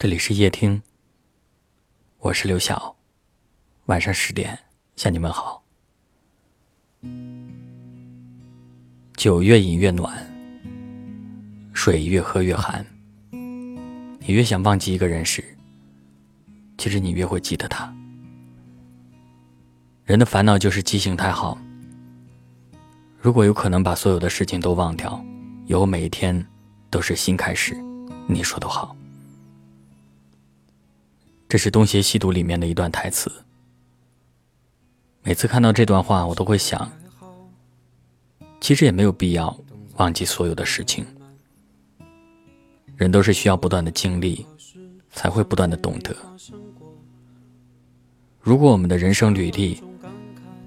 这里是夜听，我是刘晓。晚上十点向你们好。酒越饮越暖，水越喝越寒。你越想忘记一个人时，其实你越会记得他。人的烦恼就是记性太好。如果有可能把所有的事情都忘掉，以后每一天都是新开始，你说的好？这是《东邪西毒》里面的一段台词。每次看到这段话，我都会想，其实也没有必要忘记所有的事情。人都是需要不断的经历，才会不断的懂得。如果我们的人生履历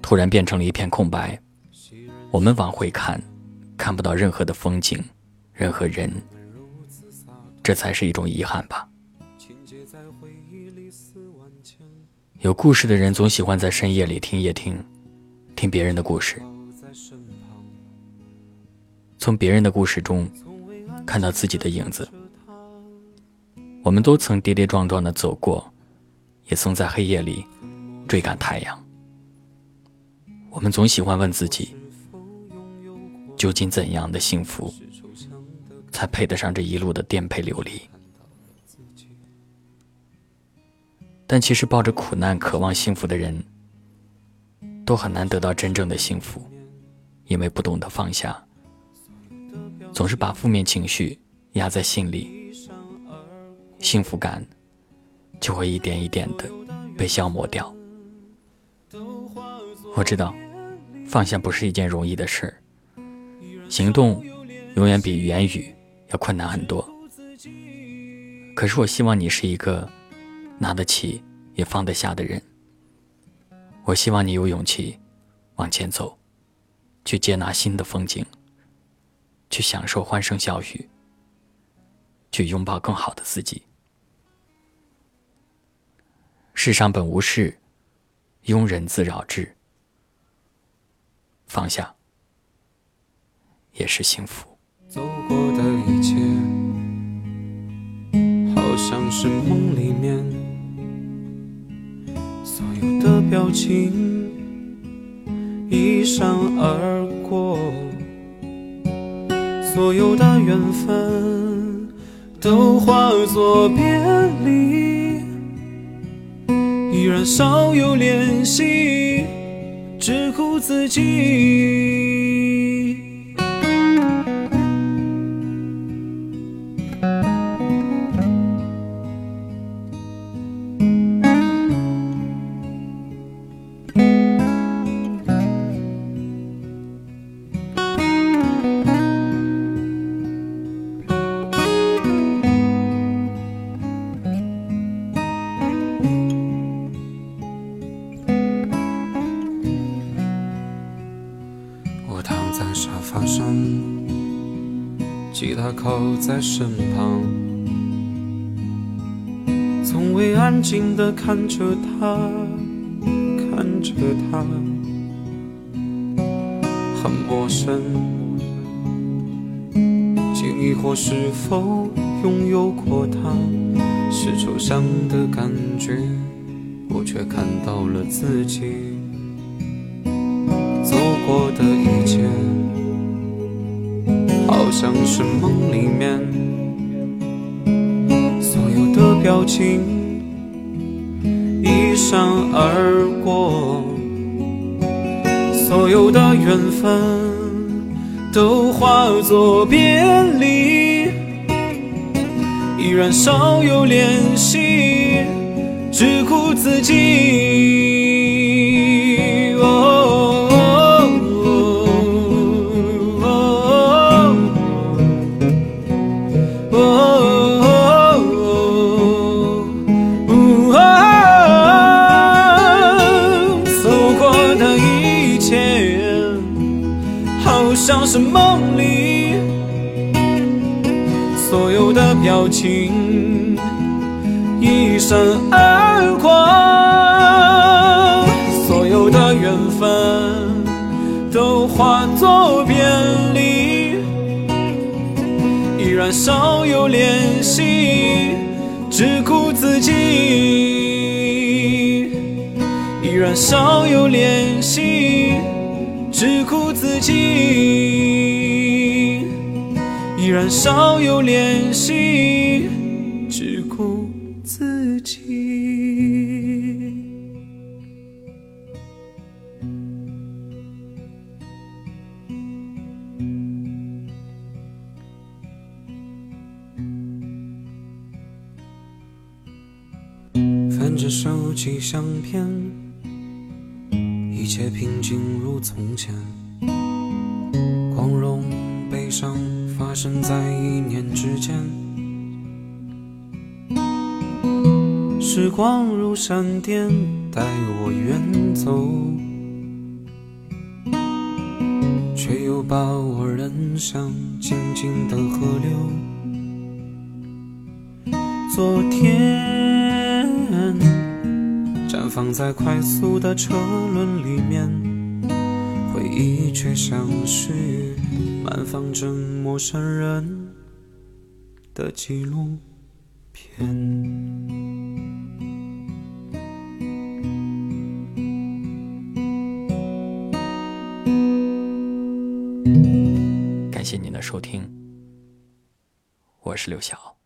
突然变成了一片空白，我们往回看，看不到任何的风景，任何人，这才是一种遗憾吧。有故事的人总喜欢在深夜里听夜听，听别人的故事，从别人的故事中看到自己的影子。我们都曾跌跌撞撞的走过，也曾在黑夜里追赶太阳。我们总喜欢问自己，究竟怎样的幸福才配得上这一路的颠沛流离？但其实，抱着苦难渴望幸福的人，都很难得到真正的幸福，因为不懂得放下，总是把负面情绪压在心里，幸福感就会一点一点的被消磨掉。我知道，放下不是一件容易的事儿，行动永远比言语要困难很多。可是，我希望你是一个。拿得起也放得下的人，我希望你有勇气往前走，去接纳新的风景，去享受欢声笑语，去拥抱更好的自己。世上本无事，庸人自扰之。放下也是幸福。走过的一切，好像是梦里面。表情一闪而过，所有的缘分都化作别离，依然少有联系，只顾自己。吉他靠在身旁，从未安静的看着他，看着他，很陌生，竟疑惑是否拥有过他，是抽象的感觉，我却看到了自己。走过的一切，像是梦里面所有的表情一闪而过，所有的缘分都化作别离，依然少有联系，只顾自己。表情一闪而过，所有的缘分都化作别离，依然少有联系，只只苦自己。依然少有联系，只苦自己。依然少有联系，只顾自己。翻着手机相片，一切平静如从前，光荣悲伤发生在一念之间。时光如闪电，带我远走，却又把我扔向静静的河流。昨天绽放在快速的车轮里面，回忆却像是满放着陌生人的纪录片。感谢您的收听，我是刘晓。